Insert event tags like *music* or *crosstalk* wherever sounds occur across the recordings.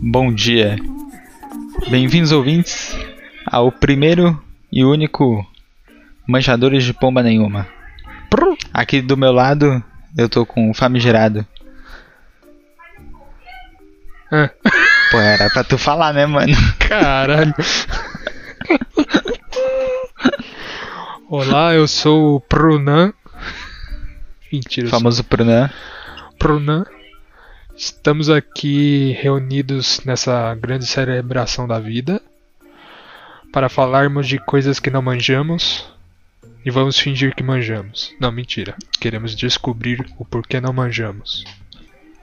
Bom dia. Bem-vindos, ouvintes, ao primeiro e único Manjadores de Pomba Nenhuma. Aqui do meu lado, eu tô com o famigerado. Ah, Pô, era pra tu falar, né, mano? caralho. Olá, eu sou o Prunan. Mentira, O eu sou famoso Prunan. Prunan. Estamos aqui reunidos nessa grande celebração da vida para falarmos de coisas que não manjamos e vamos fingir que manjamos. Não, mentira. Queremos descobrir o porquê não manjamos.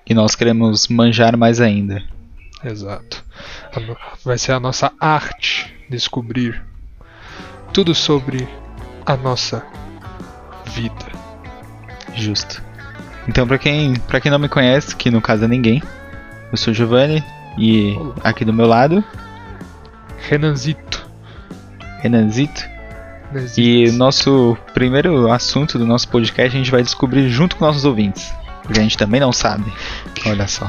E nós queremos manjar mais ainda. Exato. Vai ser a nossa arte descobrir tudo sobre a nossa vida. Justo. Então, pra quem, pra quem não me conhece, que no caso é ninguém, eu sou o Giovanni e Olá. aqui do meu lado, Renanzito. Renanzito. Renanzito. E o nosso primeiro assunto do nosso podcast a gente vai descobrir junto com nossos ouvintes. Porque a gente também não sabe. Olha só.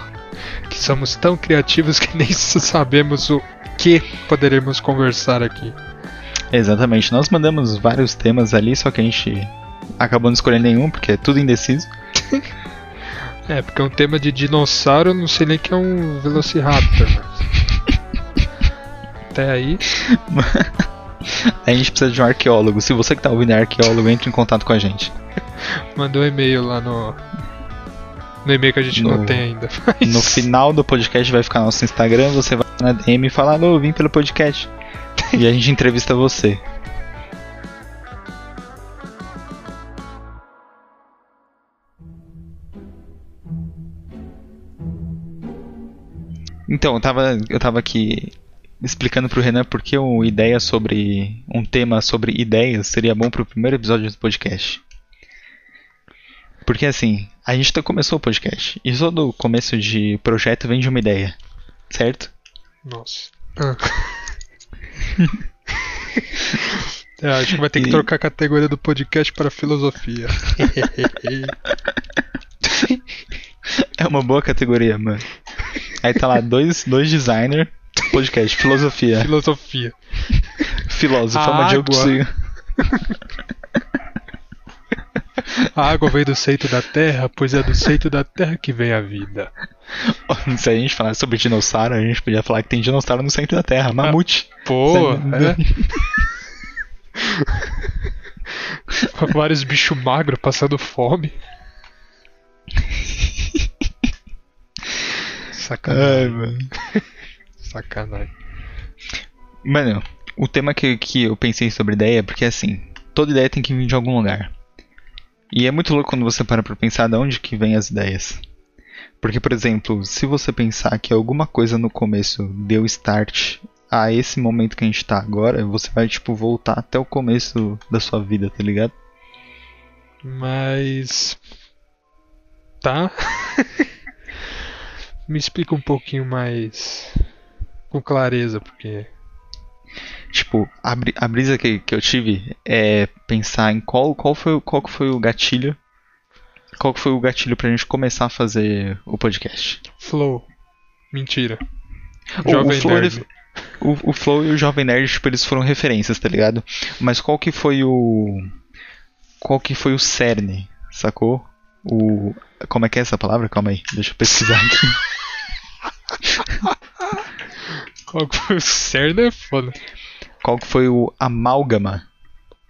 que somos tão criativos que nem *laughs* sabemos o que poderemos conversar aqui. Exatamente. Nós mandamos vários temas ali, só que a gente acabou não escolhendo nenhum, porque é tudo indeciso. É, porque é um tema de dinossauro, eu não sei nem que é um Velociraptor. Até aí, *laughs* A gente precisa de um arqueólogo. Se você que tá ouvindo é arqueólogo, entre em contato com a gente. mandou um e-mail lá no. No e-mail que a gente não No- tem ainda. Mas- No final do podcast vai ficar nosso Instagram, você vai na DM e falar, alô, vim pelo podcast. *laughs* E a gente entrevista você. Então, eu tava, eu tava aqui explicando pro Renan por que uma ideia sobre. um tema sobre ideias seria bom pro primeiro episódio do podcast. Porque assim, a gente tá- começou o podcast. E todo começo de projeto vem de uma ideia. Certo? Nossa. Ah. *laughs* É, acho que vai ter que E- trocar a categoria do podcast para filosofia. *laughs* É uma boa categoria, mano. *laughs* Aí tá lá, dois, dois designers, podcast, filosofia, filosofia. filósofo, é uma água. A água vem do seito da terra, pois é do seito da terra que vem a vida. Se a gente falar sobre dinossauro, a gente podia falar que tem dinossauro no centro da Terra, mamute. Pô, Sério? é. Vários bichos magros passando fome. *laughs* Sacanagem. Ai, mano. *laughs* Sacanagem. Mano, o tema que, que eu pensei sobre ideia é porque assim, toda ideia tem que vir de algum lugar. E é muito louco quando você para pra pensar de onde que vem as ideias. Porque, por exemplo, se você pensar que alguma coisa no começo deu start a esse momento que a gente tá agora, você vai, tipo, voltar até o começo da sua vida, tá ligado? Mas. Tá. *laughs* Me explica um pouquinho mais. Com clareza, porque. Tipo, a, a brisa que, que eu tive é pensar em qual, qual, foi, qual que foi o gatilho. Qual que foi o gatilho pra gente começar a fazer o podcast? Flow. Mentira. O- o Jovem Flow, Nerd. O, o Flow e o Jovem Nerd, tipo, eles foram referências, tá ligado? Mas qual que foi o. Qual que foi o cerne, sacou? O. Como é que é essa palavra? Calma aí, deixa eu pesquisar aqui. *laughs* Qual que foi o cerne é foda. Qual que foi o amálgama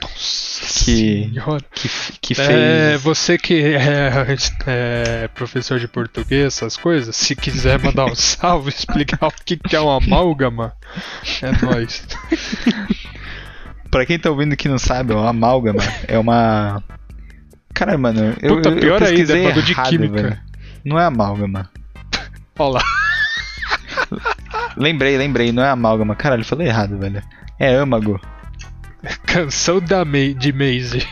Que- Senhora. que, que É, fez. você que é, é professor de português, essas coisas, se quiser mandar um *laughs* salve, explicar o que, que é uma amálgama, é nóis. Pra quem tá ouvindo que não sabe, o amálgama é uma. Cara, mano, eu, Puta, eu, eu pior ainda, é bagulho de errado, química. velho. Não é amálgama. Olha lá. *laughs* Lembrei, lembrei, não é amálgama. Caralho, falei errado, velho. É âmago. Canção da May, de Maisie.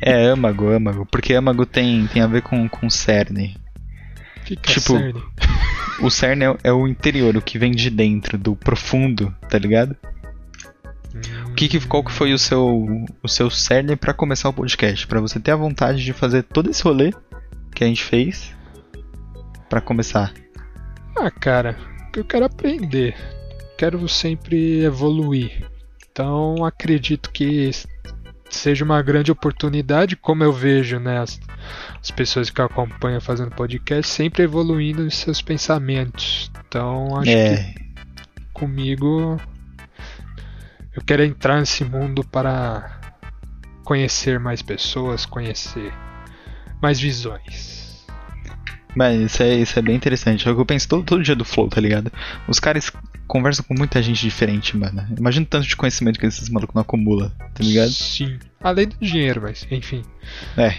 É âmago, âmago. Porque âmago tem, tem a ver com, com cerne. Que que é Tipo, cerne? O cerne é, é o interior, o que vem de dentro, do profundo, tá ligado? O que, que- qual que foi o seu, o seu cerne pra começar o podcast? Pra você ter a vontade de fazer todo esse rolê que a gente fez pra começar. Ah, cara, eu quero aprender. Quero sempre evoluir. Então acredito que seja uma grande oportunidade, como eu vejo né, as, as pessoas que eu acompanho fazendo podcast, sempre evoluindo em seus pensamentos. Então acho É, que comigo eu quero entrar nesse mundo para conhecer mais pessoas, conhecer mais visões. Mas isso é, isso é bem interessante. É o que eu penso todo, todo dia do Flow, tá ligado? Os caras conversam com muita gente diferente, mano. Imagina o tanto de conhecimento que esses malucos não acumulam, tá ligado? Sim. Além do dinheiro, mas enfim. É.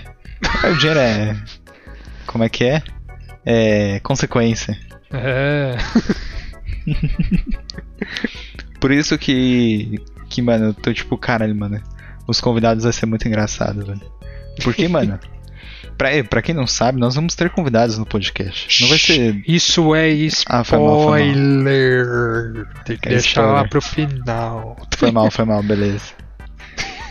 O dinheiro é. Como é que é? É. Consequência. É. *laughs* Por isso que. Que, mano, eu tô tipo, caralho, mano. Os convidados vai ser muito engraçado, velho. Porque, mano. Pra, pra quem não sabe, nós vamos ter convidados no podcast. Não vai ser. Isso é Ah, foi mal, foi mal. spoiler. Tem que É deixar lá spoiler. pro final. Foi mal, foi mal, beleza.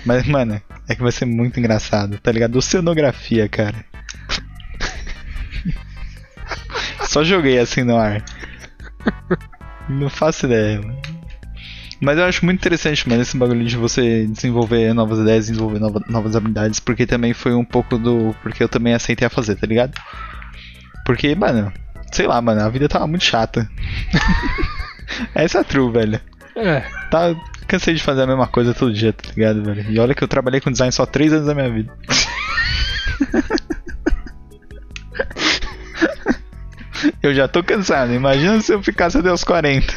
Mas, mano, é que vai ser muito engraçado, tá ligado? Oceanografia, cara. Só joguei assim no ar. Não faço ideia, mano. Mas eu acho muito interessante, mano, esse bagulho de você desenvolver novas ideias, desenvolver nova- novas habilidades, porque também foi um pouco do. Porque eu também aceitei a fazer, tá ligado? Porque, mano, sei lá, mano, a vida tava muito chata. *laughs* Essa é a true, velho. É. Tá, cansei de fazer a mesma coisa todo dia, tá ligado, velho? E olha que eu trabalhei com design só 3 anos da minha vida. *laughs* eu já tô cansado, imagina se eu ficasse até os 40.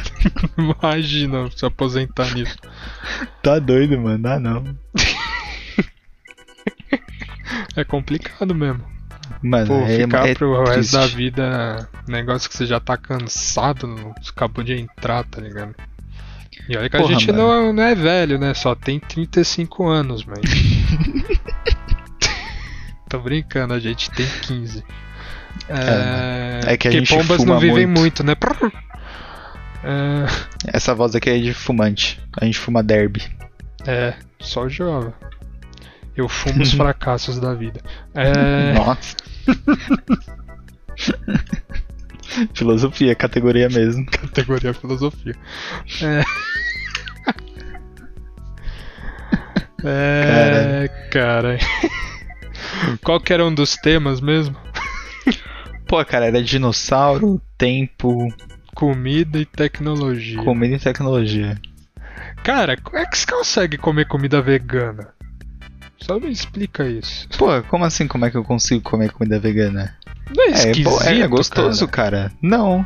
Imagina se aposentar nisso. Tá doido, mano, dá não. É complicado mesmo. Mano, Pô, é, ficar é pro resto triste. da vida, negócio que você já tá cansado, acabou de entrar, tá ligado? E olha que a Porra, gente mano. não, não é velho, né? Só tem 35 anos, mas. *laughs* Tô brincando, a gente tem 15. É, É que a gente pombas fuma não vivem muito. muito, né? É, Essa voz aqui é de fumante. A gente fuma derby. é, só jovem. Eu fumo os *laughs* fracassos da vida. É, Nossa. *laughs* Filosofia, categoria mesmo. categoria filosofia. É. É, cara. Qual que era um dos temas mesmo? Pô, cara, era dinossauro, tempo, Comida e tecnologia. comida e tecnologia. Cara, como é que você consegue comer comida vegana? Só me explica isso. Pô, como assim? Como é que eu consigo comer comida vegana? Não é É, esquisito, pô, é gostoso, cara. cara. Não.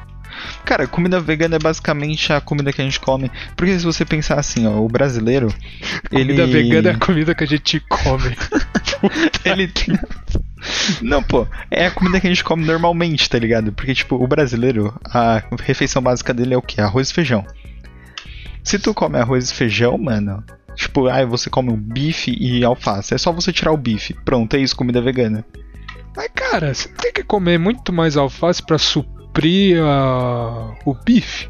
Cara, comida vegana é basicamente a comida que a gente come. Porque se você pensar assim, ó, o brasileiro, ele Comida vegana é a comida que a gente come. *laughs* ele tem Não, pô, é a comida que a gente come normalmente, tá ligado? Porque tipo, o brasileiro, a refeição básica dele é o quê? Arroz e feijão. Se tu come arroz e feijão, mano, tipo, ai, você come um bife e alface, é só você tirar o bife. Pronto, é isso, comida vegana. Mas, cara, você tem que comer muito mais alface pra suprir a- o bife.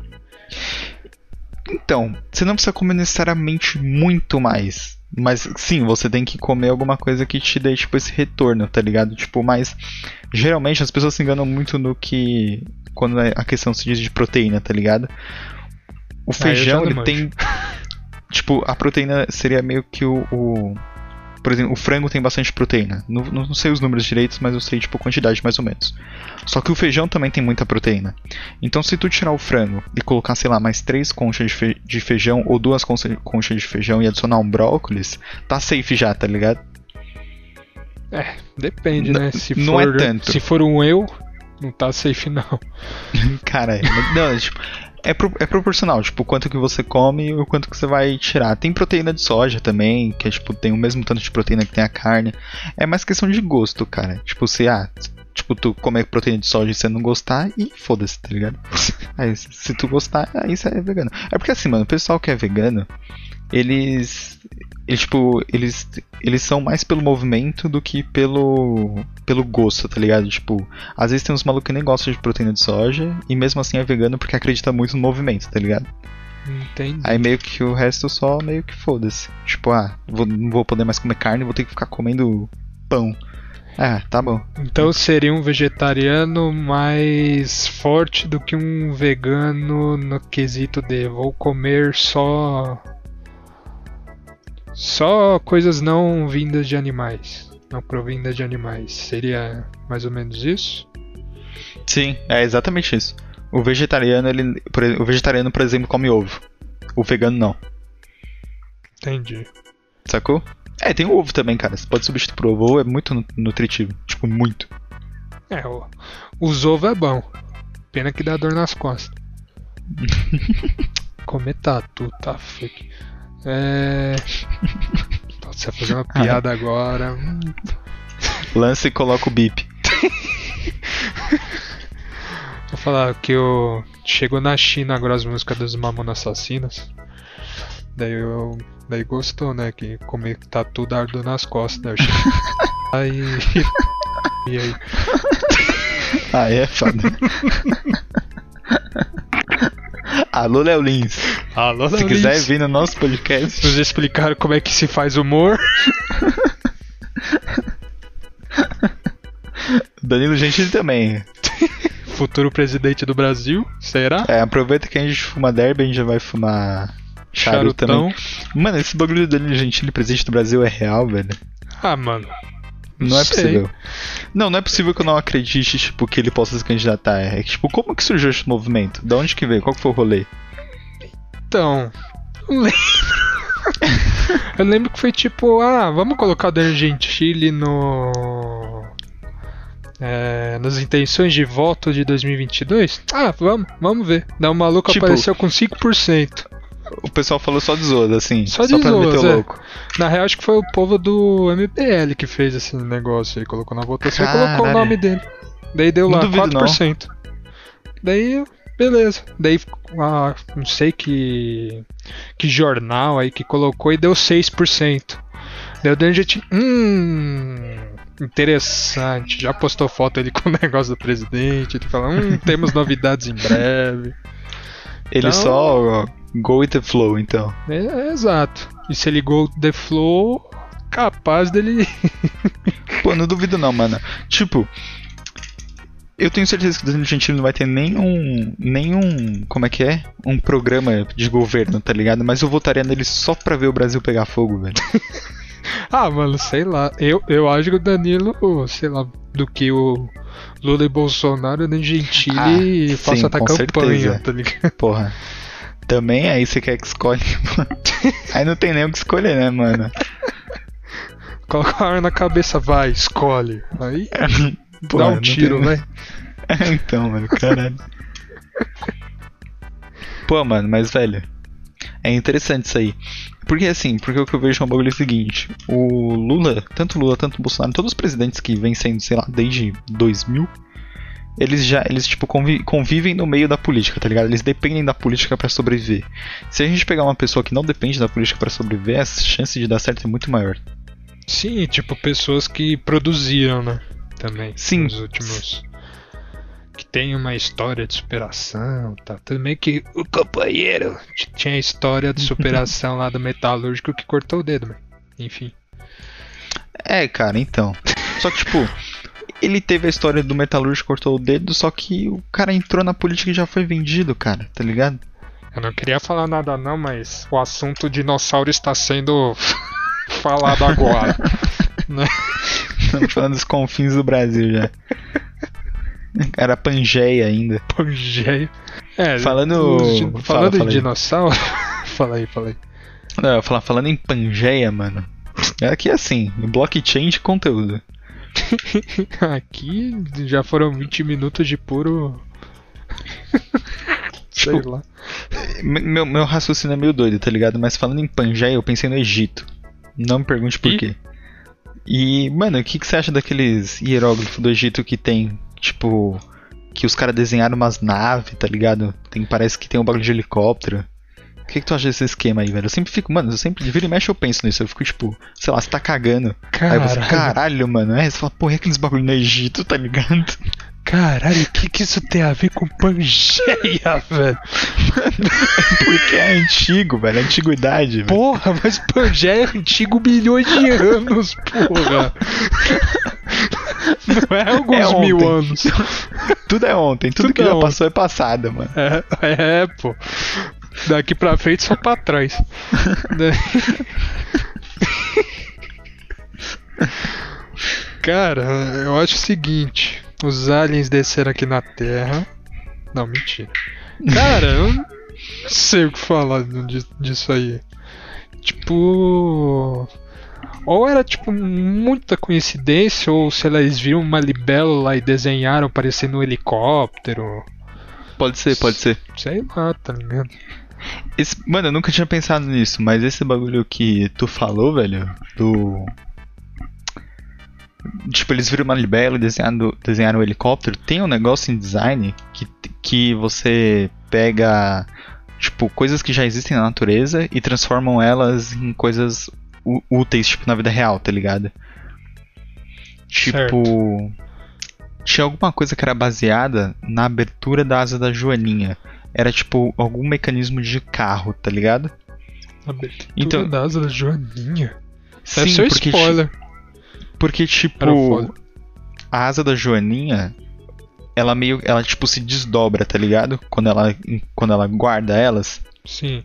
Então, você não precisa comer necessariamente muito mais. Mas sim, você tem que comer alguma coisa que te dê, tipo, esse retorno, tá ligado? Tipo, mas geralmente as pessoas se enganam muito no que. Quando é- a questão se diz de proteína, tá ligado? O Ah, feijão, não ele tem. Tipo, a proteína seria meio que o. o- por exemplo, o frango tem bastante proteína. Não, não sei os números direitos, mas eu sei, tipo, quantidade mais ou menos. Só que o feijão também tem muita proteína. Então, se tu tirar o frango e colocar, sei lá, mais três conchas de, fe- de feijão ou duas concha- conchas de feijão e adicionar um brócolis, tá safe já, tá ligado? É, depende, né? Se não for, é tanto. Se for um eu, não tá safe não. *laughs* Cara, é- não, é, tipo, é, pro- é proporcional, tipo, o quanto que você come e o quanto que você vai tirar. Tem proteína de soja também, que é, tipo, tem o mesmo tanto de proteína que tem a carne. É mais questão de gosto, cara. Tipo, se, ah, tipo, tu comer proteína de soja e você não gostar, e foda-se, tá ligado? *laughs* Aí, se- tu gostar, aí você é vegano. É porque assim, mano, o pessoal que é vegano, eles. Eles, tipo, eles, eles são mais pelo movimento do que pelo, pelo gosto, tá ligado? Tipo, às vezes tem uns malucos que nem gostam de proteína de soja e mesmo assim é vegano porque acredita muito no movimento, tá ligado? Entendi. Aí meio que o resto só meio que foda-se. Tipo, ah, vou- não vou poder mais comer carne, vou ter que ficar comendo pão. É, tá bom. Então seria um vegetariano mais forte do que um vegano no quesito de vou comer só. Só coisas não vindas de animais. Não provindas de animais. Seria mais ou menos isso? Sim, é exatamente isso. O vegetariano, ele. O vegetariano, por exemplo, come ovo. O vegano não. Entendi. Sacou? É, tem o ovo também, cara. Você pode substituir por ovo. Ovo é muito nu- nutritivo. Tipo, muito. É, o, os ovos é bom. Pena que dá dor nas costas. *laughs* Comer tatu, tá fake. É. *laughs* Pode você fazer uma piada agora. hum, Lança e coloca o bip. *laughs* Vou falar que eu. Chegou na China agora as músicas dos Mamonas Assassinas. Daí eu. Daí gostou, né? Que comer tatu dá dor nas costas. Cheguei. *laughs* Aí. E aí? Ah, é foda. Alô, Léo Lins. Alô, Se quiser vir no nosso podcast. nos explicaram como é que se faz humor. *laughs* Danilo Gentili também. *laughs* Futuro presidente do Brasil, será? É, aproveita que a gente fuma derby, a gente já vai fumar charuto também. Mano, esse bagulho do Danilo Gentili, presidente do Brasil, é real, velho. Ah, mano. Não é sei. possível. Não, não é possível que eu não acredite, tipo, que ele possa se candidatar. É que, tipo, como que surgiu esse movimento? Da onde que veio? Qual que foi o rolê? Então. Não lembro. *laughs* Eu lembro que foi tipo, ah, vamos colocar o Dan Gentili no. É, nas intenções de voto de 2022? Ah, vamos, vamos ver. Daí o maluco Tipo- apareceu com 5%. O pessoal falou só de zoas, assim. Só de pra meter zoas, é. louco. Na real, acho que foi o povo do MPL que fez esse negócio aí. Colocou na votação e colocou o nome dele. Daí deu Não lá duvido, 4%. Daí, beleza. Daí, ah, não sei que que jornal aí que colocou e deu 6%. Daí o Dan gente, hum, interessante. Já postou foto ele *laughs* com o negócio do presidente. Ele fala, hum, temos novidades em breve. Ele Então- só go with the flow, então. É, é exato. E se ele go the flow, capaz dele *laughs* Pô, não duvido não, mano. Tipo, eu tenho certeza que o Danilo Gentili não vai ter nenhum. nenhum. como é que é? Um programa de governo, tá ligado? Mas eu votaria nele só pra ver o Brasil pegar fogo, velho. *laughs* Ah, mano, sei lá. Eu, eu acho que o Danilo, sei lá, do que o Lula e Bolsonaro, nem Gentili Ah, faça sim, até com campanha, tá ligado? *laughs* Porra. Também aí você quer que escolhe. *laughs* aí não tem nem o que escolher, né, mano? Coloca a arma na cabeça, vai, escolhe. Aí Porra, dá um tiro, vai. *laughs* então, mano, caralho. Pô, mano, mas velho, é interessante isso aí. Porque assim, porque o que eu vejo é um bagulho o seguinte: o Lula, tanto Lula, tanto Bolsonaro, todos os presidentes que vêm sendo, sei lá, desde 2000, eles já, eles tipo convi- convivem no meio da política, tá ligado? Eles dependem da política pra sobreviver. Se a gente pegar uma pessoa que não depende da política pra sobreviver, a chance de dar certo é muito maior. Sim, tipo, pessoas que produziram, né? Também. Sim. Nos últimos. Que tem uma história de superação, tá? Também que o companheiro tinha a história de superação lá do metalúrgico que cortou o dedo, mas enfim. É, cara, então. Só que, tipo, ele teve a história do metalúrgico cortou o dedo, só que o cara entrou na política e já foi vendido, cara, tá ligado? Eu não queria falar nada não, mas o assunto dinossauro está sendo *laughs* falado agora. *laughs* Estamos falando dos confins do Brasil já. *laughs* Era Pangeia ainda. Pangeia. É, Falando- di- fala, falando fala em aí. dinossauro. *laughs* fala aí, fala aí. Não, falar, falando em Pangeia, mano. É aqui assim, blockchain de conteúdo. *laughs* Aqui já foram 20 minutos de puro. Sei Tipo, lá. Me- Meu, meu raciocínio é meio doido, tá ligado? Mas falando em Pangeia, eu pensei no Egito. Não me pergunte por Ih. quê. E, mano, o que, que você acha daqueles hieróglifos do Egito que tem, tipo, que os caras desenharam umas naves, tá ligado? Tem, parece que tem um bagulho de helicóptero. O que, que tu acha desse esquema aí, velho? Eu sempre fico, mano, eu sempre, vira e mexe eu penso nisso. Eu fico, tipo, sei lá, você tá cagando. Aí você, Caralho, caralho, mano. É, você fala, porra, é aqueles bagulho no Egito, tá ligado? Caralho, o que, que isso tem a ver com Pangeia, *laughs* velho? Porque é antigo, velho. É antiguidade, velho. Porra, mas Pangeia é antigo milhões de anos, porra. Não é alguns É mil anos. Tudo é ontem. Tudo, Tudo que é já ontem. passou é passado, mano. É, é, pô. Daqui pra frente só pra trás. Cara, eu acho o seguinte: os aliens desceram aqui na Terra. Não, mentira. Cara, eu não sei o que falar di- disso aí. Tipo. Ou era tipo muita coincidência, ou sei lá, eles viram uma libélula lá e desenharam parecendo um helicóptero. Pode ser, pode ser. Sei lá, tá ligado? Esse- mano, eu nunca tinha pensado nisso, mas esse bagulho que tu falou, velho, do. Tipo, eles viram uma libela e desenhado, desenharam um helicóptero. Tem um negócio em design que, que você pega, tipo, coisas que já existem na natureza e transformam elas em coisas úteis, tipo, na vida real, tá ligado? Tipo. Tinha alguma coisa que era baseada na abertura da asa da Joaninha era tipo algum mecanismo de carro, tá ligado? Abertura Então- da asa da Joaninha. Sim, Deve ser um spoiler. Porque tipo a asa da Joaninha, ela meio, ela tipo se desdobra, tá ligado? Quando ela quando ela guarda elas. Sim.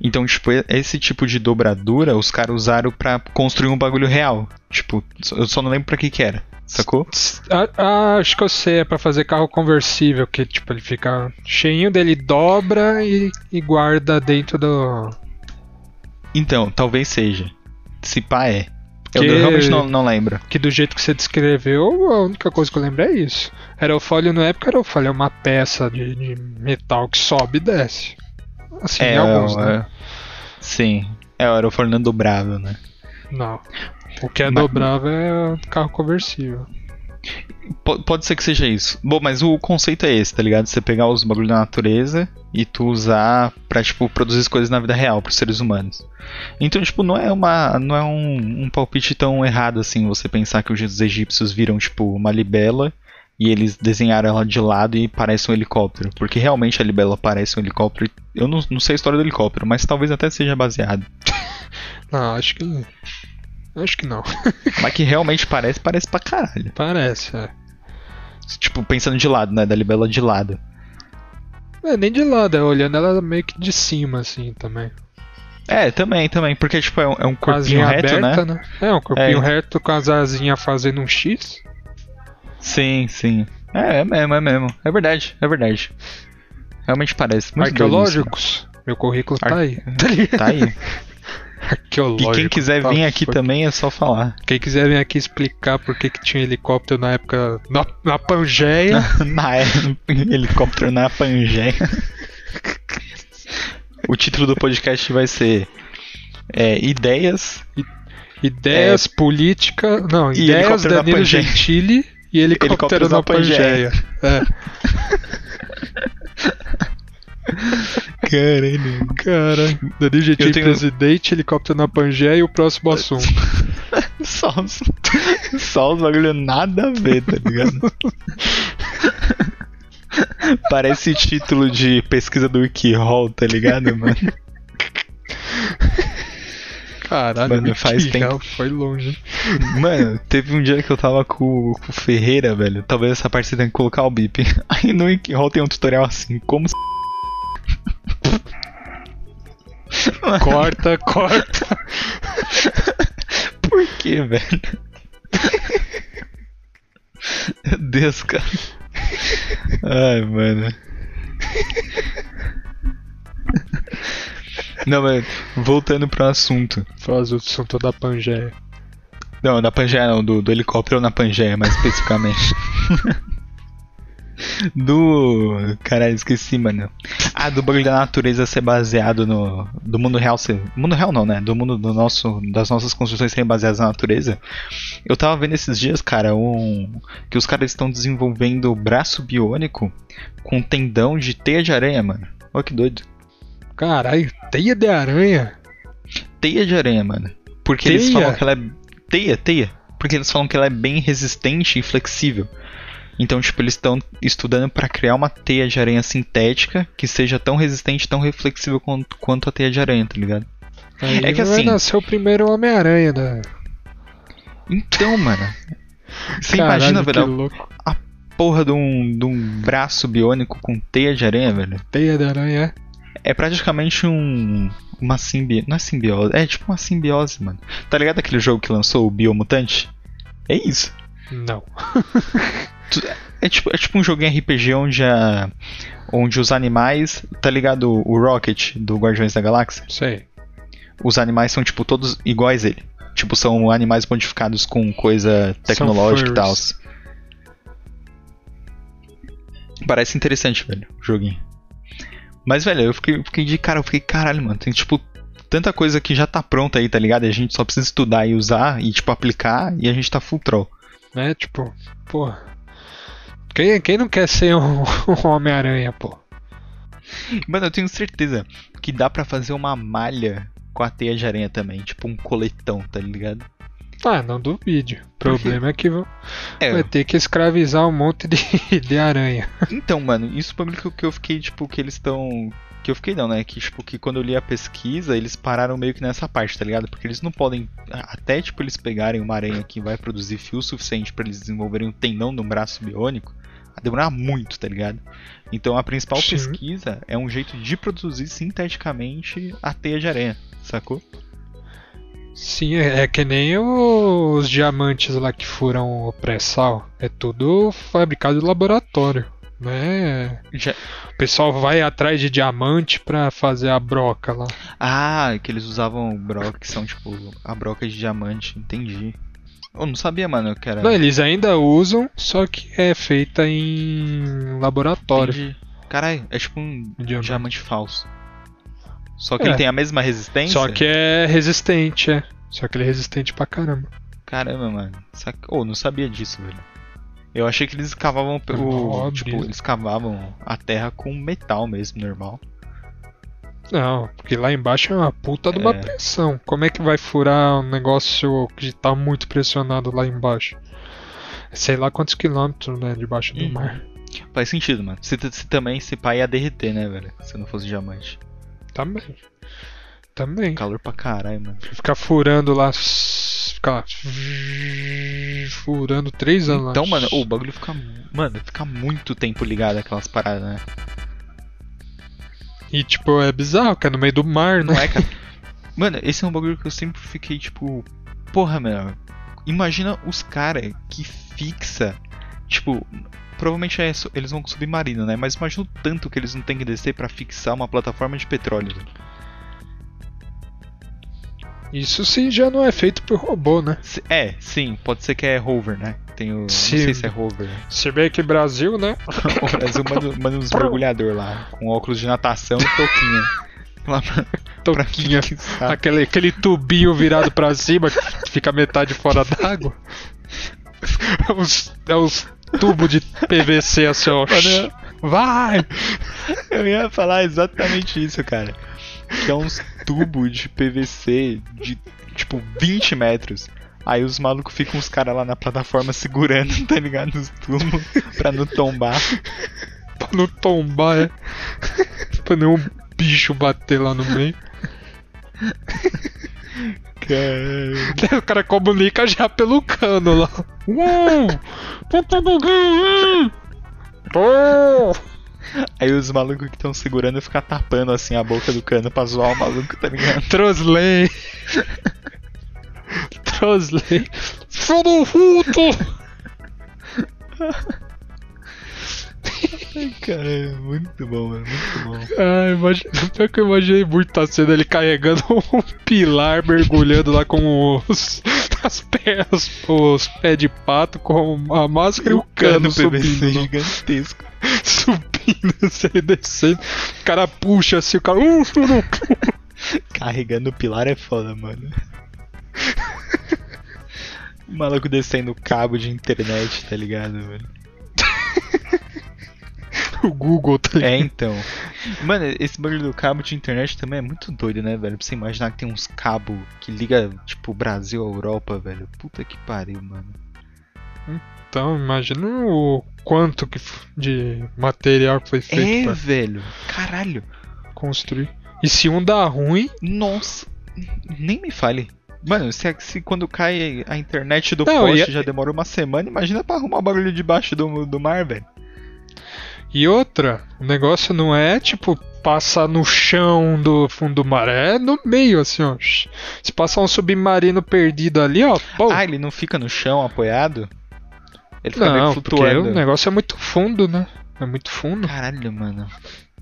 Então, tipo, esse tipo de dobradura os caras usaram pra construir um bagulho real. Tipo, eu só não lembro pra que que era, sacou? Ah, ah, acho que eu sei, é pra fazer carro conversível, que tipo, ele fica cheinho dele, dobra e, e guarda dentro do. Então, talvez seja. Se pá é. Eu Que- realmente não, não lembro. Que do jeito que você descreveu, a única coisa que eu lembro é isso. Aerofólio não é porque aerofólio é uma peça de, de metal que sobe e desce. Assim, é, em alguns, né? é. Sim. É, era o Fernando dobrável, né? Não. O que é Mas- dobrável é carro conversível. Po- Pode ser que seja isso. Bom, mas o conceito é esse, tá ligado? Você pegar os bagulhos da natureza e tu usar pra, tipo, produzir as coisas na vida real pros seres humanos. Então, tipo, não é uma. não é um, um palpite tão errado assim você pensar que os egípcios viram, tipo, uma libela e eles desenharam ela de lado e parece um helicóptero. Porque realmente a libela parece um helicóptero. Eu não, não sei a história do helicóptero, mas talvez até seja baseado. *laughs* Não, acho que. Acho que não. *laughs* Mas que realmente parece, parece pra caralho. Parece, é. Tipo, pensando de lado, né? Da libela de lado. É, nem de lado, é olhando ela meio que de cima, assim, também. É, também, também. Porque, tipo, é um, é um corpinho reto, aberta, né? né? É, um corpinho É. reto com as asinhas fazendo um X. Sim, sim. É, é mesmo, é mesmo. É verdade, é verdade. Realmente parece. Muito Arqueológicos. Meu currículo tá Ar- aí. isso. *laughs* Tá aí. E Arqueológico. quem quiser tá vir aqui foi- também é só falar. Quem quiser vir aqui explicar por que, que tinha helicóptero na época. Na, na Pangeia. *laughs* na é, helicóptero na Pangeia. o título do podcast vai ser é, Ideias ideias, política. Não, É. E ideias helicóptero Danilo Pangeia. Gentili e helicóptero Helicópteros na na Pangeia. Pangeia. É. *laughs* Caralho. Cara, Danilo Gentili Eu tenho- presidente, helicóptero na Pangeia e o próximo *laughs* assunto. Só os, só os bagulho nada a ver, tá ligado? Parece título de pesquisa do Wikihall, tá ligado, mano? Caralho, Mano, faz tempo. Foi longe. Mano, teve um dia que eu tava com, com o Ferreira, velho. Talvez essa parte você tenha que colocar o bip. *laughs* Aí no Wikihall tem um tutorial assim, como se. Corta, corta. Por que, velho? Meu Deus, cara. Ai, mano. Não, mas voltando pro assunto. Faz o assunto da Pangeia. Não, da Pangeia não, do, do helicóptero na Pangeia, mais especificamente. *laughs* do. Caralho, esqueci, mano. Ah, do bagulho da natureza ser baseado no. Do mundo real ser. Mundo real não, né? Do mundo do nosso. Das nossas construções serem baseadas na natureza. Eu tava vendo esses dias, cara, um. Que os caras estão desenvolvendo braço biônico com tendão de teia de aranha, mano. Olha que doido. Caralho, teia de aranha. Teia de aranha, mano. Porque eles Teia? falam que ela é. Teia, teia. Porque eles falam que ela é bem resistente e flexível. Então, tipo, eles estão estudando pra criar uma teia de aranha sintética que seja tão resistente, tão reflexível quanto, quanto a teia de aranha, tá ligado? Aí É que vai assim- nascer o primeiro Homem-Aranha da. Então, mano. Você Caralho, imagina, velho, louco. a porra de um, de um braço biônico com teia de aranha, velho. Teia de aranha, É praticamente um. Uma simbiose. Não é simbiose, é tipo uma simbiose, mano. Tá ligado aquele jogo que lançou, o Biomutante? É isso. é? Não. *laughs* É tipo, é tipo um joguinho RPG onde a. Onde os animais. Tá ligado o Rocket do Guardiões da Galáxia? Sei. Os animais são, tipo, todos iguais a ele. Tipo, são animais modificados com coisa tecnológica e tal. Parece interessante, velho, o joguinho. Mas, velho, eu fiquei, fiquei de cara, eu fiquei, caralho, mano, tem tipo tanta coisa que já tá pronta aí, tá ligado? E a gente só precisa estudar e usar e, tipo, aplicar e a gente tá full troll. Né? Tipo, pô. Quem, quem não quer ser um, *laughs* um Homem-Aranha, pô? Mano, eu tenho certeza que dá pra fazer uma malha com a teia de aranha também, tipo um coletão, tá ligado? Ah, não duvide. O problema é que vão- É, vai ter que escravizar um monte de, *laughs* de aranha. Então, mano, isso foi eu- que eu fiquei, tipo, que eles estão. Que eu fiquei não, né? Que, tipo, que quando eu li a pesquisa, eles pararam meio que nessa parte, tá ligado? Porque eles não podem. Até, tipo, eles pegarem uma aranha que vai produzir fio suficiente pra eles desenvolverem um tendão de um braço biônico, vai demorar muito, tá ligado? Então a principal Sim. pesquisa é um jeito de produzir sinteticamente a teia de aranha, sacou? Sim, é, é que nem os diamantes lá que furam o pré-sal. É tudo fabricado em laboratório. Né? Já... O pessoal vai atrás de diamante pra fazer a broca lá. Ah, que eles usavam broca, que são, tipo, a broca de diamante, entendi. Eu não sabia, mano, que era. Não, eles ainda usam, só que é feita em laboratório. Entendi. Caralho, é tipo um Diamante. diamante, falso. Só que É. ele tem a mesma resistência? Só que é resistente, é. Só que ele é resistente pra caramba. Caramba, mano. Sac... Oh, não sabia disso, velho. Eu achei que eles cavavam o. mó Tipo, eles cavavam a terra com metal mesmo, normal. Não, porque lá embaixo é uma puta de uma É. pressão. Como é que vai furar um negócio que tá muito pressionado lá embaixo? Sei lá quantos quilômetros, né, debaixo do Uhum. mar. Faz sentido, mano. Se, se também esse pai ia derreter, né, velho? Se não fosse diamante. Também. Também. Calor pra caralho, mano. Ficar furando lá. Ficar lá. Furando três anos Então, lá. mano, o bagulho fica. Mano, fica muito tempo ligado aquelas paradas, né? E tipo, é bizarro, é no meio do mar? Não é, cara? *laughs* Mano, esse é um bagulho que eu sempre fiquei tipo. Porra, mano. Imagina os caras que fixa. Tipo, provavelmente é, eles vão submarino, né? Mas imagina o tanto que eles não têm que descer pra fixar uma plataforma de petróleo. Isso sim já não é feito por robô, né? Se- É, sim, pode ser que é rover, né? Tem o. Sim. Não sei se é rover. Se bem que Brasil, né? *laughs* o Brasil manda, manda uns mergulhador lá, com óculos de natação e touquinha. *laughs* Lá pra, pra Toquinha. fixar. Aquele, aquele tubinho virado pra cima que fica metade fora d'água. É uns, é uns tubos de PVC assim, ó. Vai! Eu ia falar exatamente isso, cara. Que é uns tubos de PVC de tipo 20 metros. Aí os malucos ficam os caras lá na plataforma segurando, *laughs* tá ligado? Os tubos pra não tombar. Pra não tombar, é. pra nenhum bicho bater lá no meio. Cara. O cara comunica já pelo cano lá. Uou! Tá tudo bem? Pô! Aí os malucos que estão segurando ficam tapando assim a boca do cano pra zoar o maluco, tá ligado? Trosley! Trosley! Filho do cara, muito bom, mano, muito bom. Ai, imagina, pior que eu imaginei muito a cena ele carregando *laughs* um pilar, mergulhando lá com os, *laughs* as pernas, os pés de pato, com a máscara e o cano PVC subindo, lá. gigantesco. *laughs* subindo, assim, ele descendo. O cara puxa assim, o cara. Uh, uh, Carregando o pilar é foda, mano. O maluco descendo cabo de internet, tá ligado, mano? *laughs* o Google, tá ligado? É, então. Mano, esse bagulho do cabo de internet também é muito doido, né, velho? Pra você imaginar que tem uns cabos que liga, tipo, o Brasil à Europa, velho. Puta que pariu, mano. Então, imagina o quanto que de material que foi feito É, pra velho. Caralho. construir. E se um dá ruim, Nossa. Nem me fale. Mano, se, se quando cai a internet do Não, poste e- já demora uma semana, imagina pra arrumar o bagulho debaixo do, do mar, velho. E outra, o negócio não é tipo passar no chão do fundo do mar, é no meio assim, ó. Se passar um submarino perdido ali, ó, pô. Ah, ele não fica no chão apoiado? Ele fica não, que porque flutuando. o negócio é muito fundo, né? É muito fundo. Caralho, mano.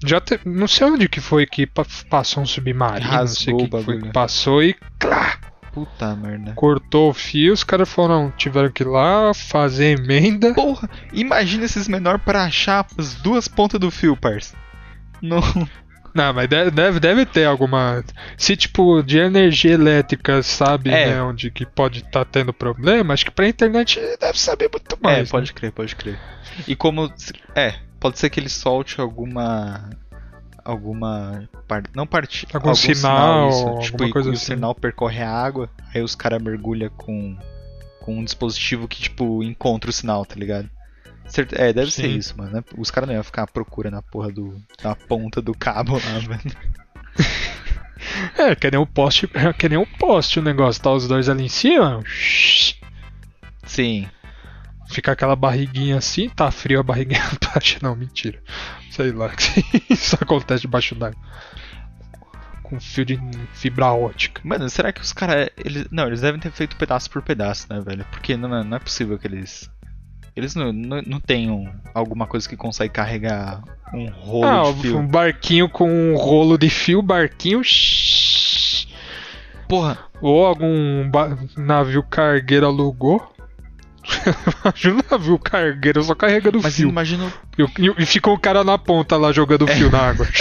Já te- não sei onde que foi que pa- passou um submarino, não sei Rasgou o que que foi que passou e clá, Puta merda. cortou o fio, os caras foram, tiveram que ir lá fazer emenda. Porra, imagina esses menor pra achar as duas pontas do fio, parça. Não. Não, mas deve, deve, deve ter alguma. Se tipo de energia elétrica sabe É. né, onde que pode estar tendo problema, acho que pra internet deve saber muito mais. é, né? pode crer, pode crer. E como. É, pode ser que ele solte alguma. Alguma. par- Não parte. Algum sinal, isso, tipo, e, coisa e o assim. sinal percorre a água, aí os caras mergulham com. Com um dispositivo que, tipo, encontra o sinal, tá ligado? É, deve ser Sim. isso, mano. né? Os caras não iam ficar à procura na porra do. na ponta do cabo lá, *laughs* velho. É, que nem um poste, é *laughs* que nem um poste o negócio, tá os dois ali em cima, Sim. Fica aquela barriguinha assim, tá frio a barriguinha *laughs* embaixo, não, mentira. Sei lá, *laughs* isso acontece debaixo d'água. Com fio de fibra ótica. Mano, será que os caras. Eles... Não, eles devem ter feito pedaço por pedaço, né, velho? Porque não, é- não é possível que eles. Eles não, não, não tenham alguma coisa que consegue carregar um rolo Ah, de fio. um barquinho com um rolo de fio, barquinho. Porra, Ou algum navio cargueiro alugou. Imagina um navio cargueiro só carregando mas fio. imagina, E, e ficou o cara na ponta lá jogando fio na água. *laughs*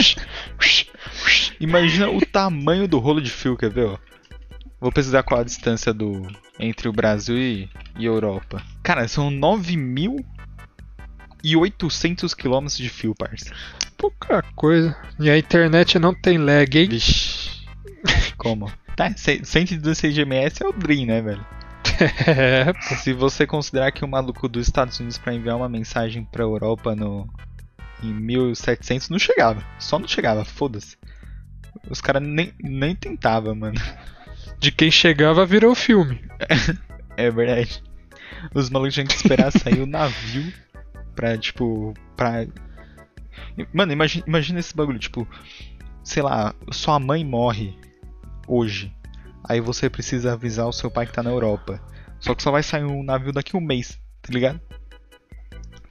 imagina o tamanho do rolo de fio, quer ver, ó? Vou pesquisar qual a distância do entre o Brasil e, e Europa. Cara, são 9.800 quilômetros de fio, parça. Pouca coisa. E a internet não tem lag, hein? Vixe. Como? Tá, 116 GMS é o Dream, né, velho? É. *laughs* Se você considerar que o maluco dos Estados Unidos pra enviar uma mensagem pra Europa no em 1700 não chegava, só não chegava, foda-se. Os caras nem, nem tentava, mano. De quem chegava virou filme. *laughs* É verdade. Os malucos tinham que esperar *laughs* sair o navio pra, tipo, pra. Mano, imagina, imagina esse bagulho, tipo, sei lá, sua mãe morre hoje. Aí você precisa avisar o seu pai que tá na Europa. Só que só vai sair um navio daqui a um mês, tá ligado?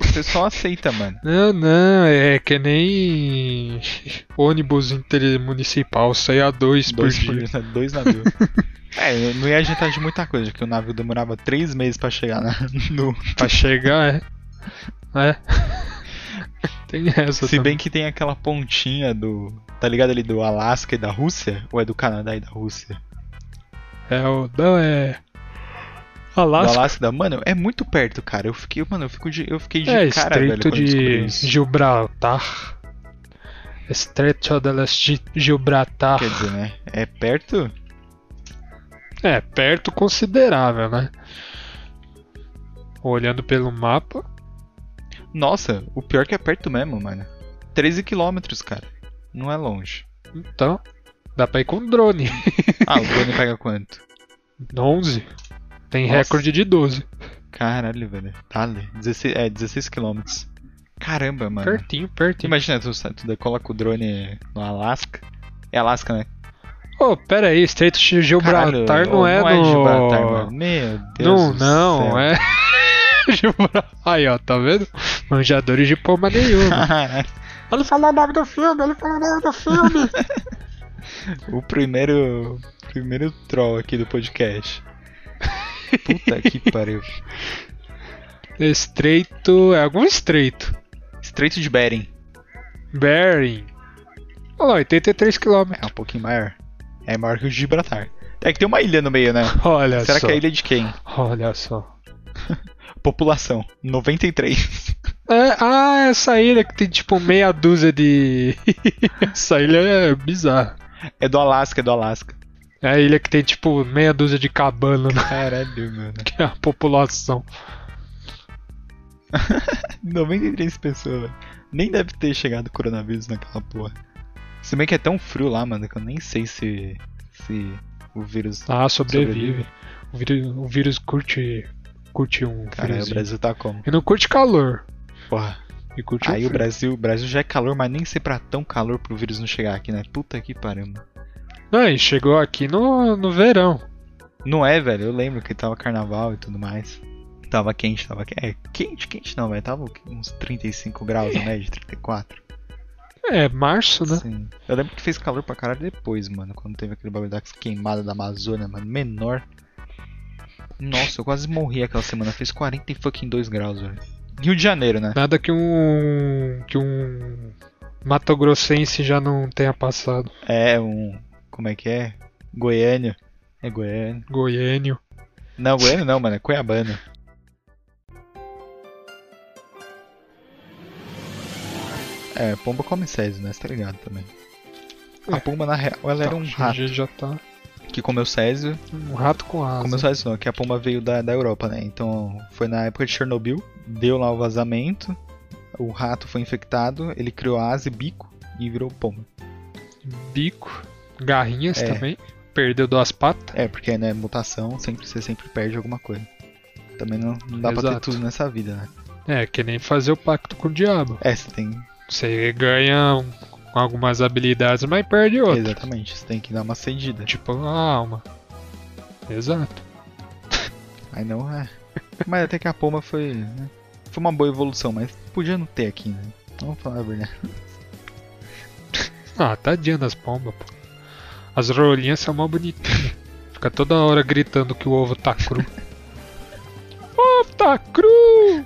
Você só aceita, mano. Não, não, é que nem *laughs* ônibus intermunicipal, sai a dois, Dois, por dia. por- dois navios. *laughs* é, não ia adiantar de muita coisa, que o navio demorava três meses pra chegar na- no. Pra chegar, é. É. *laughs* Tem essa Se também. bem que tem aquela pontinha do. Tá ligado ali do Alasca e da Rússia? Ou é do Canadá e da Rússia? É o. Não, é. Do Alasca. Alasca da. Mano, é muito perto, cara. Eu fiquei, mano, eu, fico de, eu fiquei de É, cara, velho, Estreito descobri de. Gibraltar. Estreito de las Gibraltar. Quer dizer, né? É perto? É, perto considerável, né? Olhando pelo mapa. Nossa, o pior é que é perto mesmo, mano. 13 quilômetros, cara. Não é longe. Então, dá pra ir com drone. Ah, o drone pega quanto? 11. Tem Nossa. recorde de 12. Caralho, velho. Tá ali. 16, é, 16 quilômetros. Caramba, mano. Pertinho, pertinho. Imagina, tu, tu coloca o drone no Alasca. É Alasca, né? Ô, pera aí, Estreito de Gibraltar Caralho, não é no... Gibraltar, mano. Meu Deus Não, não, céu. é... *laughs* Gibraltar. Aí, ó, tá vendo? Manjadores de porra nenhuma. *laughs* ele falou o nome do filme, ele falou o nome do filme. *laughs* o primeiro. Primeiro troll aqui do podcast. Puta que *laughs* pariu. Estreito... É algum estreito. Estreito de Bering. Bering. Olha lá, 83 km. É um pouquinho maior. É maior que o de Gibraltar. É que tem uma ilha no meio, né? *laughs* Olha Será só. que é a ilha de quem? Olha só. *laughs* População. 93. É, ah, essa ilha que tem tipo meia dúzia de. essa ilha é bizarra. É do Alasca, é do Alasca. É a ilha que tem tipo meia dúzia de cabana, né? Caralho, mano. *laughs* que é a população. *laughs* 93 pessoas, velho. Nem deve ter chegado coronavírus naquela porra. Se bem que é tão frio lá, mano, que eu nem sei se. se o vírus. Ah, sobrevive. O vírus, o vírus curte. curte um Cara, o. Brasil tá como? E não curte calor. Porra. E curte Aí o o. Brasil, o Brasil já é calor, mas nem sei pra tão calor pro vírus não chegar aqui, né? Puta que pariu. Não, e chegou aqui no, no verão. Não é, velho. Eu lembro que tava carnaval e tudo mais. Tava quente, tava quente. É, quente, quente não, velho. Tava uns 35 graus, a média, 34. É, março, né? Sim. Eu lembro que fez calor pra caralho depois, mano. Quando teve aquele bagulho da queimada da Amazônia, mano. Menor. Nossa, eu quase morri aquela semana. Fez 40 e fucking 2 graus, velho. Rio de Janeiro, né? Nada que um. que um. Mato Grossense já não tenha passado. É, um. Como é que é? Goiânia. É Goiânia. Goiênio. Não, Goiânia não, mano. É Cuiabana. É, pomba come Césio, né? Você tá ligado também. A É. pomba, na real, ela era Tá, um rato já tá. Que comeu Césio. Um rato com asa. Comeu Césio não, que a pomba veio da, da Europa, né? Então, foi na época de Chernobyl, deu lá o vazamento, o rato foi infectado, ele criou asa e bico e virou pomba. Bico. Garrinhas É. também. Perdeu duas patas. É, porque, né, mutação, sempre, você sempre perde alguma coisa. Também não, não dá pra ter Exato. tudo nessa vida, né? É, que nem fazer o pacto com o diabo. É, você tem Você ganha um- algumas habilidades, mas perde outras. Exatamente, você tem que dar uma cedida. Tipo a alma. Exato. Aí não é. Mas até que a pomba foi. né, Foi uma boa evolução, mas podia não ter aqui, né? Vamos falar a verdade. Ah, tadinha das pombas, pô. As rolinhas são mó bonitinhas. Fica toda hora gritando que o ovo tá cru. *laughs* ovo tá cru!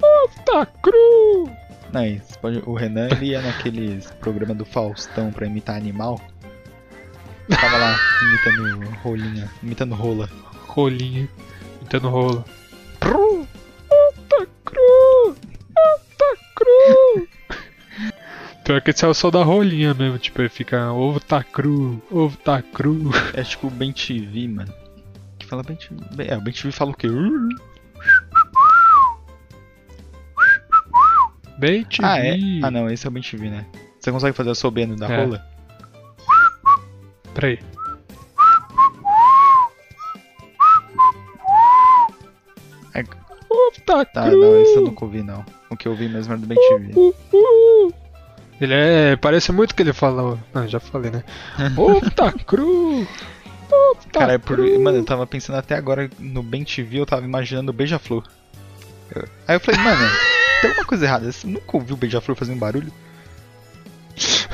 Ovo tá cru! Não, pode- o Renan ele ia naqueles programa do Faustão pra imitar animal. Tava lá imitando rolinha, imitando rola. Rolinha. Tentando rola. Ovo tá cru! Ovo tá cru! Pior que esse é o som da rolinha mesmo, tipo, ele fica ovo tá cru, ovo tá cru. É tipo o Ben TV, mano. Que fala Ben TV. É, o Ben TV fala o quê? Bem TV. Ah, é? Ah, não, esse é o Ben TV, né? Você consegue fazer o sobeno da É. rola? Peraí. É. Ovo tá, Tá, cru! não, esse eu nunca ouvi, não. O que eu ouvi mesmo era do Ben TV. Uh, uh. Ele é. Parece muito que ele fala. Não, já falei, né? *laughs* Tá cru! Tá Cara, é por... cru! mano, eu tava pensando até agora no Ben TV, eu tava imaginando o Beija-Flor. Aí eu falei, mano, tem alguma coisa errada. Você nunca ouviu o Beija-Flor fazendo barulho? *laughs*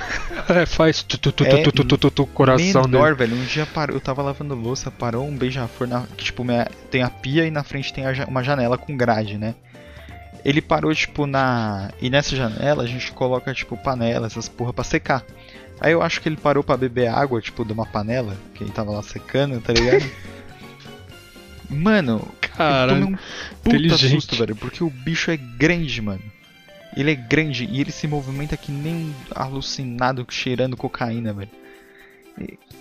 É, faz tu, tu, tu, É tu, tu, tu, tu, tu, coração Menor, dele. velho. Um dia parou, eu tava lavando louça, parou um beija-flor na. Tipo, minha- tem a pia e na frente tem a uma janela com grade, né? Ele parou, tipo, na. E nessa janela a gente coloca, tipo, panela, essas porra pra secar. Aí eu acho que ele parou pra beber água, tipo, de uma panela, que ele tava lá secando, tá ligado? *laughs* Mano, eu tomei Caralho. um puta susto, velho, porque o bicho é grande, mano. Ele é grande e ele se movimenta que nem um alucinado cheirando cocaína, velho.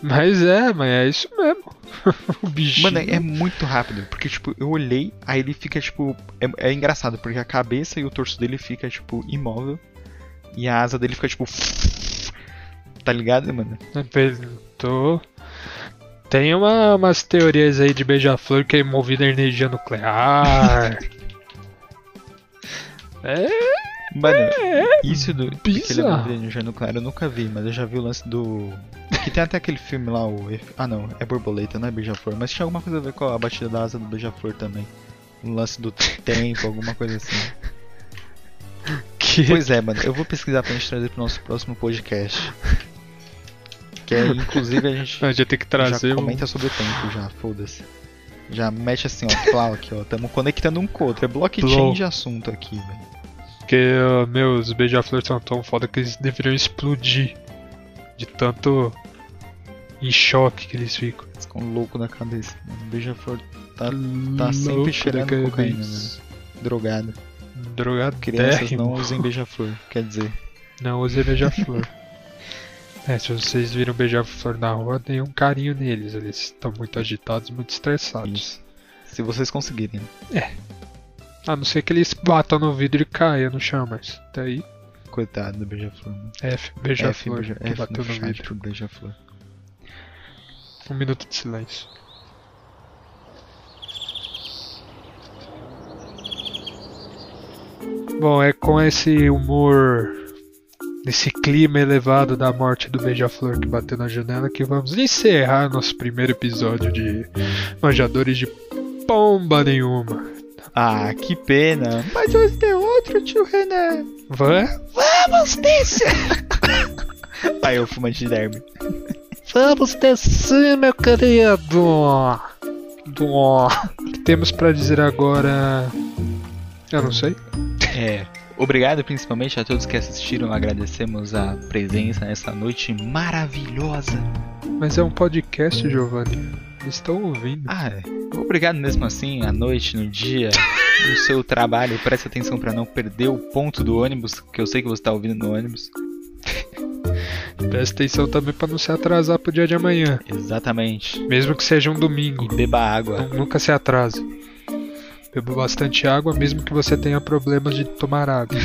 Mas é, mas é isso mesmo. *laughs* o bichinho. Mano, é muito rápido, porque, tipo, eu olhei, aí ele fica, tipo. É, é engraçado, porque a cabeça e o torso dele fica, tipo, imóvel. E a asa dele fica, tipo. *laughs* Tá ligado, mano? Tô. Tem uma, umas teorias aí de beija-flor que é movida a energia nuclear. *laughs* é, Mano, isso do. Que ele é bizarro. movido de energia nuclear eu nunca vi, mas eu já vi o lance do. Que tem até aquele filme lá, o. Ah não, é borboleta, não é beija-flor. Mas tinha alguma coisa a ver com a batida da asa do beija-flor também. O lance do tempo, alguma coisa assim. *laughs* que Pois é, mano, eu vou pesquisar pra gente trazer pro nosso próximo podcast. Que é, inclusive, a gente *laughs* a gente tem que trazer já um- comenta sobre o tempo, já, foda-se. Já mete assim, ó, plau aqui, ó. Tamo conectando um com o outro. É blockchain de assunto aqui, velho. Porque, uh, meus beija-flores são tão foda que eles deveriam explodir. De tanto em choque que eles ficam. Eles ficam loucos na cabeça. O beija-flor tá Louco sempre cheirando cocaína, vez. drogado. Drogado Crianças não usem beija-flor, quer dizer. Não use beija-flor. *laughs* é, se vocês viram beija-flor na rua, deem um carinho neles. Eles estão muito agitados, muito estressados. Se vocês conseguirem. A não ser que eles batam no vidro e caia no chão, mas daí Coitado do beija-flor. F, beija-flor beija- que F bateu no chat vidro. beija-flor. Um minuto de silêncio. Bom, é com esse humor, esse clima elevado da morte do beija-flor que bateu na janela que vamos encerrar nosso primeiro episódio de Manjadores de Pomba Nenhuma. Ah, que pena. Mas hoje tem outro, tio Renan. Vai? Vamos descer. *laughs* Aí eu fumante de derby. Vamos descer, meu querido! Do... O que temos pra dizer agora? Eu não sei. É. Obrigado principalmente a todos que assistiram. Agradecemos a presença nessa noite maravilhosa. Mas é um podcast, Giovanni. Estão ouvindo. Ah, é. obrigado mesmo assim, à noite, no dia, *laughs* no seu trabalho. Preste atenção pra não perder o ponto do ônibus, que eu sei que você tá ouvindo no ônibus. *laughs* Presta atenção também pra não se atrasar pro dia de amanhã. Exatamente. Mesmo que seja um domingo. E beba água. Nu- Nunca se atrase. Beba bastante água, mesmo que você tenha problemas de tomar água.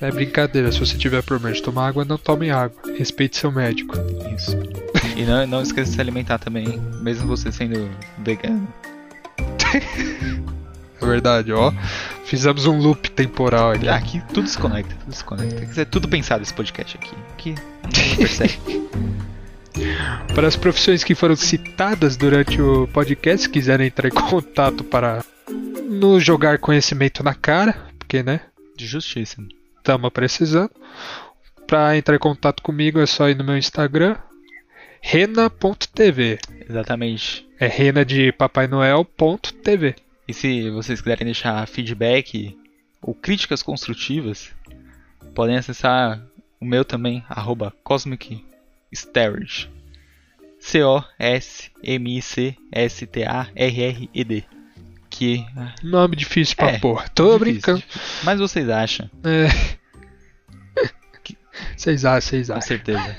É brincadeira, se você tiver problema de tomar água, não tome água. Respeite seu médico. Isso. E não, não esqueça de se alimentar também, mesmo você sendo vegano. *laughs* É verdade, ó. Fizemos um loop temporal ali. Aqui tudo se conecta, tudo se conecta. Quer dizer, tudo pensado esse podcast aqui. Aqui *laughs* percebe. Para as profissões que foram citadas durante o podcast, se quiserem entrar em *laughs* contato para nos jogar conhecimento na cara, porque né, De justiça. estamos precisando. Para entrar em contato comigo é só ir no meu Instagram, rena.tv. Exatamente. É rena de Papai Noel.tv. E se vocês quiserem deixar feedback ou críticas construtivas, podem acessar o meu também, arroba Cosmic. C-O-S-M-I-C-S-T-A-R-R-E-D. Que. Nome difícil pra É, porra. Tô difícil, brincando. Mas vocês acham, É. *laughs* Vocês acham, vocês com acham. certeza.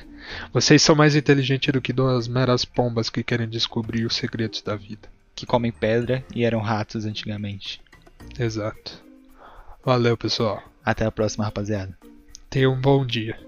Vocês são mais inteligentes do que duas meras pombas que querem descobrir os segredos da vida. Que comem pedra e eram ratos antigamente. Exato. Valeu, pessoal. Até a próxima, rapaziada. Tenha um bom dia.